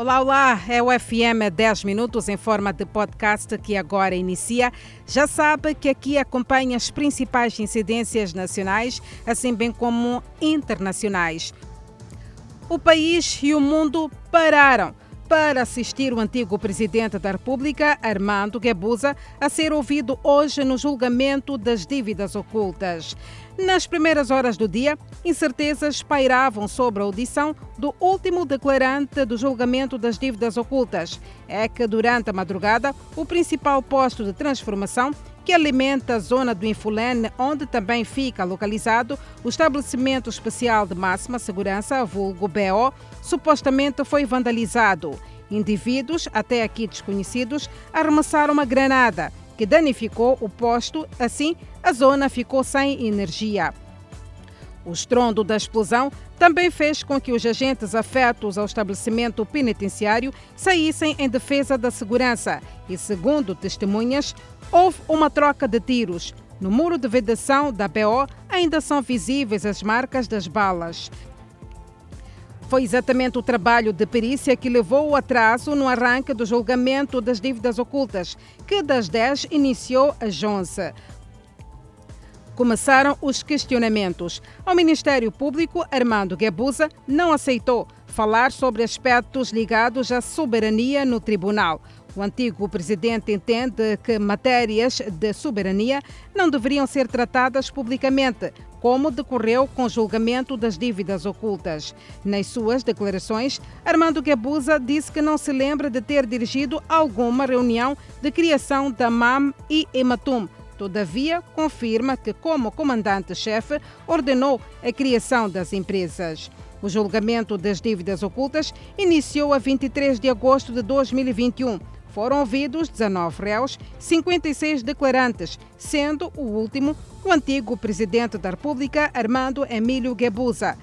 Olá, olá, é o FM 10 Minutos em forma de podcast que agora inicia. Já sabe que aqui acompanha as principais incidências nacionais, assim bem como internacionais. O país e o mundo pararam para assistir o antigo presidente da República, Armando Guebuza, a ser ouvido hoje no julgamento das dívidas ocultas. Nas primeiras horas do dia, incertezas pairavam sobre a audição do último declarante do julgamento das dívidas ocultas. É que, durante a madrugada, o principal posto de transformação que alimenta a zona do Infulene, onde também fica localizado o estabelecimento especial de máxima segurança, vulgo BO, supostamente foi vandalizado. Indivíduos, até aqui desconhecidos, arremessaram uma granada que danificou o posto, assim a zona ficou sem energia. O estrondo da explosão também fez com que os agentes afetos ao estabelecimento penitenciário saíssem em defesa da segurança e, segundo testemunhas, houve uma troca de tiros. No muro de vedação da BO ainda são visíveis as marcas das balas. Foi exatamente o trabalho de perícia que levou o atraso no arranque do julgamento das dívidas ocultas, que das 10 iniciou às 11 começaram os questionamentos. Ao Ministério Público, Armando Guebuza não aceitou falar sobre aspectos ligados à soberania no tribunal. O antigo presidente entende que matérias de soberania não deveriam ser tratadas publicamente, como decorreu com o julgamento das dívidas ocultas. Nas suas declarações, Armando Guebuza disse que não se lembra de ter dirigido alguma reunião de criação da MAM e Ematum. Todavia, confirma que, como comandante-chefe, ordenou a criação das empresas. O julgamento das dívidas ocultas iniciou a 23 de agosto de 2021 foram ouvidos 19 réus, 56 declarantes, sendo o último o antigo presidente da República, Armando Emílio Guebuza.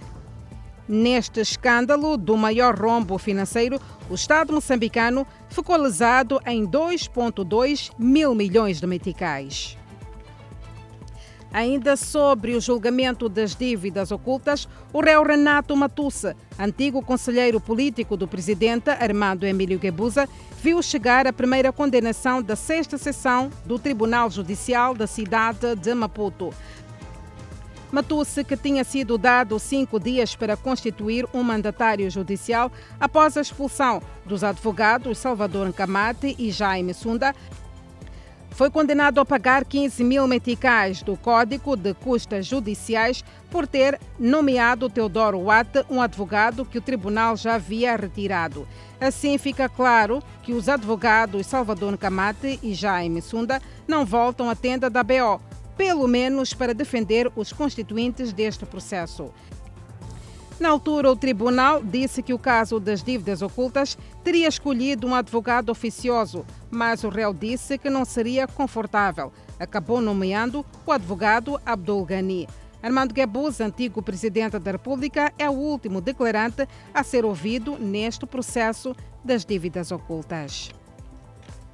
Neste escândalo do maior rombo financeiro, o Estado moçambicano ficou lesado em 2,2 mil milhões de meticais. Ainda sobre o julgamento das dívidas ocultas, o réu Renato Matussa, antigo conselheiro político do presidente Armando Emílio Guebuza, viu chegar a primeira condenação da sexta sessão do Tribunal Judicial da cidade de Maputo. Matusse, que tinha sido dado cinco dias para constituir um mandatário judicial após a expulsão dos advogados Salvador Camate e Jaime Sunda, foi condenado a pagar 15 mil meticais do Código de Custas Judiciais por ter nomeado Teodoro Watt, um advogado que o tribunal já havia retirado. Assim fica claro que os advogados Salvador Camate e Jaime Sunda não voltam à tenda da BO, pelo menos para defender os constituintes deste processo. Na altura, o tribunal disse que o caso das dívidas ocultas teria escolhido um advogado oficioso, mas o réu disse que não seria confortável. Acabou nomeando o advogado Abdul Ghani. Armando Guebuz, antigo presidente da República, é o último declarante a ser ouvido neste processo das dívidas ocultas.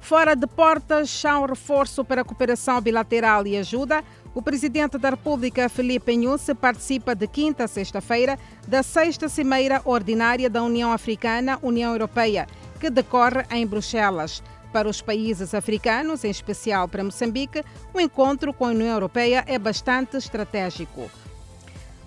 Fora de portas, há um reforço para a cooperação bilateral e ajuda. O presidente da República, Felipe Nhusse, participa de quinta a sexta-feira da sexta Cimeira Ordinária da União Africana, União Europeia, que decorre em Bruxelas. Para os países africanos, em especial para Moçambique, o encontro com a União Europeia é bastante estratégico.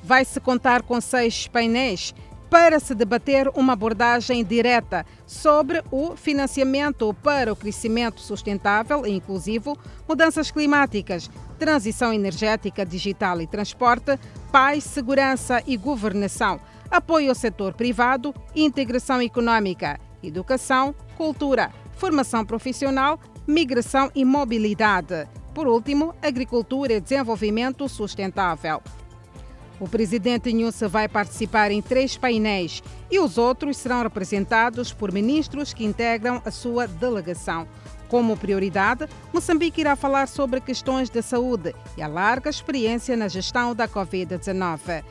Vai-se contar com seis painéis para se debater uma abordagem direta sobre o financiamento para o crescimento sustentável e inclusivo, mudanças climáticas, transição energética, digital e transporte, paz, segurança e governação, apoio ao setor privado, integração econômica, educação, cultura, formação profissional, migração e mobilidade. Por último, agricultura e desenvolvimento sustentável. O presidente Nhusse vai participar em três painéis e os outros serão representados por ministros que integram a sua delegação. Como prioridade, Moçambique irá falar sobre questões de saúde e a larga experiência na gestão da Covid-19.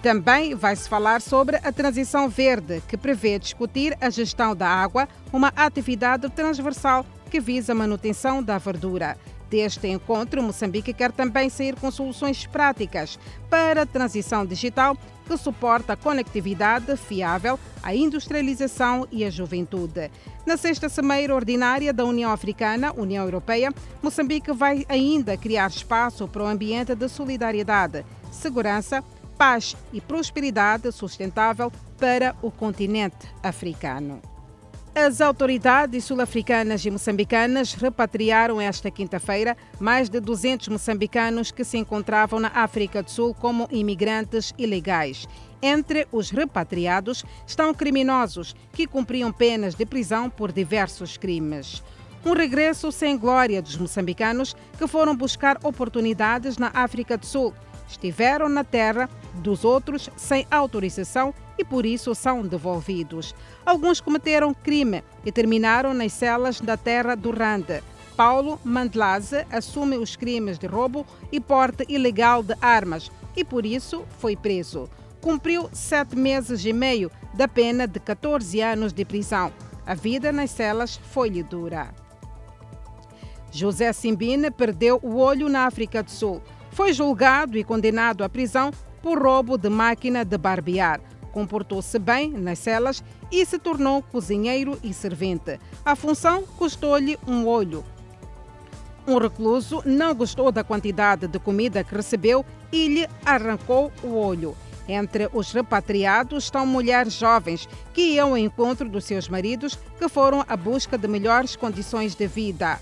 Também vai-se falar sobre a transição verde, que prevê discutir a gestão da água, uma atividade transversal que visa a manutenção da verdura. Deste encontro, Moçambique quer também sair com soluções práticas para a transição digital que suporta a conectividade fiável, a industrialização e a juventude. Na sexta Cimeira Ordinária da União Africana, União Europeia, Moçambique vai ainda criar espaço para o ambiente de solidariedade, segurança, paz e prosperidade sustentável para o continente africano. As autoridades sul-africanas e moçambicanas repatriaram esta quinta-feira mais de 200 moçambicanos que se encontravam na África do Sul como imigrantes ilegais. Entre os repatriados estão criminosos que cumpriam penas de prisão por diversos crimes. Um regresso sem glória dos moçambicanos que foram buscar oportunidades na África do Sul. Estiveram na terra dos outros sem autorização e por isso são devolvidos. Alguns cometeram crime e terminaram nas celas da terra do Rande. Paulo Mandelaze assume os crimes de roubo e porte ilegal de armas e por isso foi preso. Cumpriu sete meses e meio da pena de 14 anos de prisão. A vida nas celas foi-lhe dura. José Simbine perdeu o olho na África do Sul. Foi julgado e condenado à prisão por roubo de máquina de barbear. Comportou-se bem nas celas e se tornou cozinheiro e servente. A função custou-lhe um olho. Um recluso não gostou da quantidade de comida que recebeu e lhe arrancou o olho. Entre os repatriados estão mulheres jovens que iam ao encontro dos seus maridos que foram à busca de melhores condições de vida.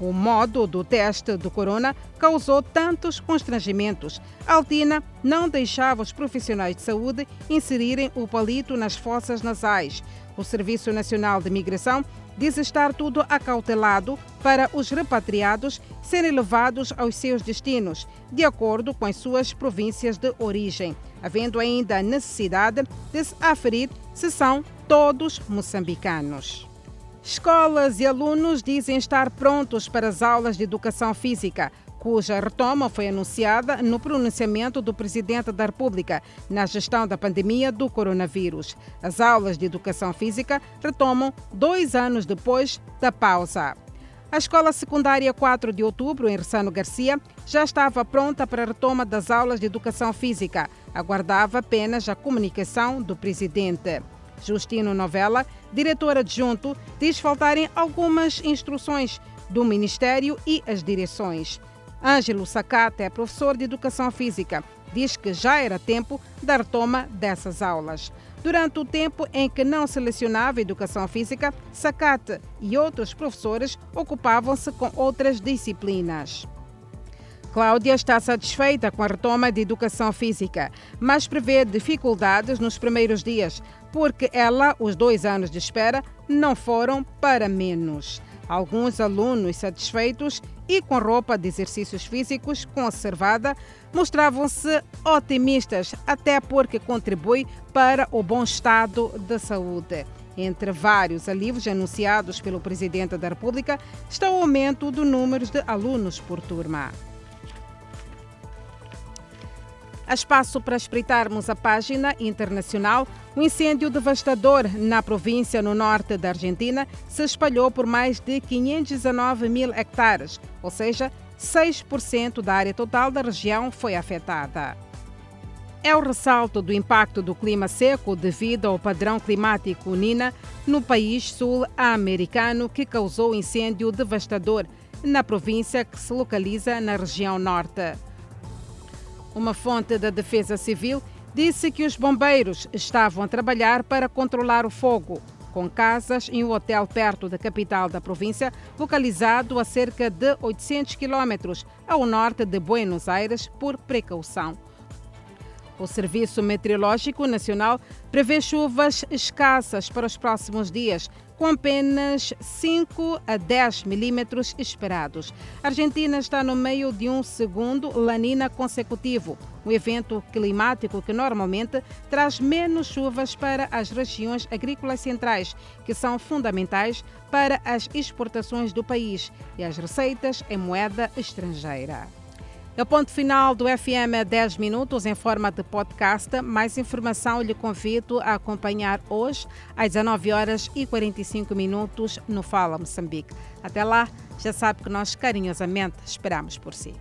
O modo do teste do corona causou tantos constrangimentos. Altina não deixava os profissionais de saúde inserirem o palito nas fossas nasais. O Serviço Nacional de Migração diz estar tudo acautelado para os repatriados serem levados aos seus destinos, de acordo com as suas províncias de origem, havendo ainda a necessidade de se aferir se são todos moçambicanos. Escolas e alunos dizem estar prontos para as aulas de educação física, cuja retoma foi anunciada no pronunciamento do Presidente da República na gestão da pandemia do coronavírus. As aulas de educação física retomam dois anos depois da pausa. A Escola Secundária 4 de Outubro, em Ressano Garcia, já estava pronta para a retoma das aulas de educação física. Aguardava apenas a comunicação do presidente. Justino Novella, diretor adjunto, diz faltarem algumas instruções do Ministério e as direções. Ângelo Sacata é professor de Educação Física. Diz que já era tempo da retoma dessas aulas. Durante o tempo em que não selecionava Educação Física, Sacate e outros professores ocupavam-se com outras disciplinas. Cláudia está satisfeita com a retoma de educação física, mas prevê dificuldades nos primeiros dias, porque ela, os dois anos de espera, não foram para menos. Alguns alunos satisfeitos e com roupa de exercícios físicos conservada mostravam-se otimistas, até porque contribui para o bom estado de saúde. Entre vários alívios anunciados pelo Presidente da República está o aumento do número de alunos por turma. A espaço para espreitarmos a página internacional, um incêndio devastador na província no norte da Argentina se espalhou por mais de 519 mil hectares, ou seja, 6% da área total da região foi afetada. É o ressalto do impacto do clima seco devido ao padrão climático Nina no país sul-americano que causou incêndio devastador na província que se localiza na região norte. Uma fonte da Defesa Civil disse que os bombeiros estavam a trabalhar para controlar o fogo, com casas em um hotel perto da capital da província, localizado a cerca de 800 quilômetros ao norte de Buenos Aires, por precaução. O Serviço Meteorológico Nacional prevê chuvas escassas para os próximos dias, com apenas 5 a 10 milímetros esperados. A Argentina está no meio de um segundo Lanina consecutivo, um evento climático que normalmente traz menos chuvas para as regiões agrícolas centrais, que são fundamentais para as exportações do país e as receitas em moeda estrangeira. O ponto final do FM 10 minutos em forma de podcast. Mais informação lhe convido a acompanhar hoje às 19 horas e 45 minutos no Fala Moçambique. Até lá, já sabe que nós carinhosamente esperamos por si.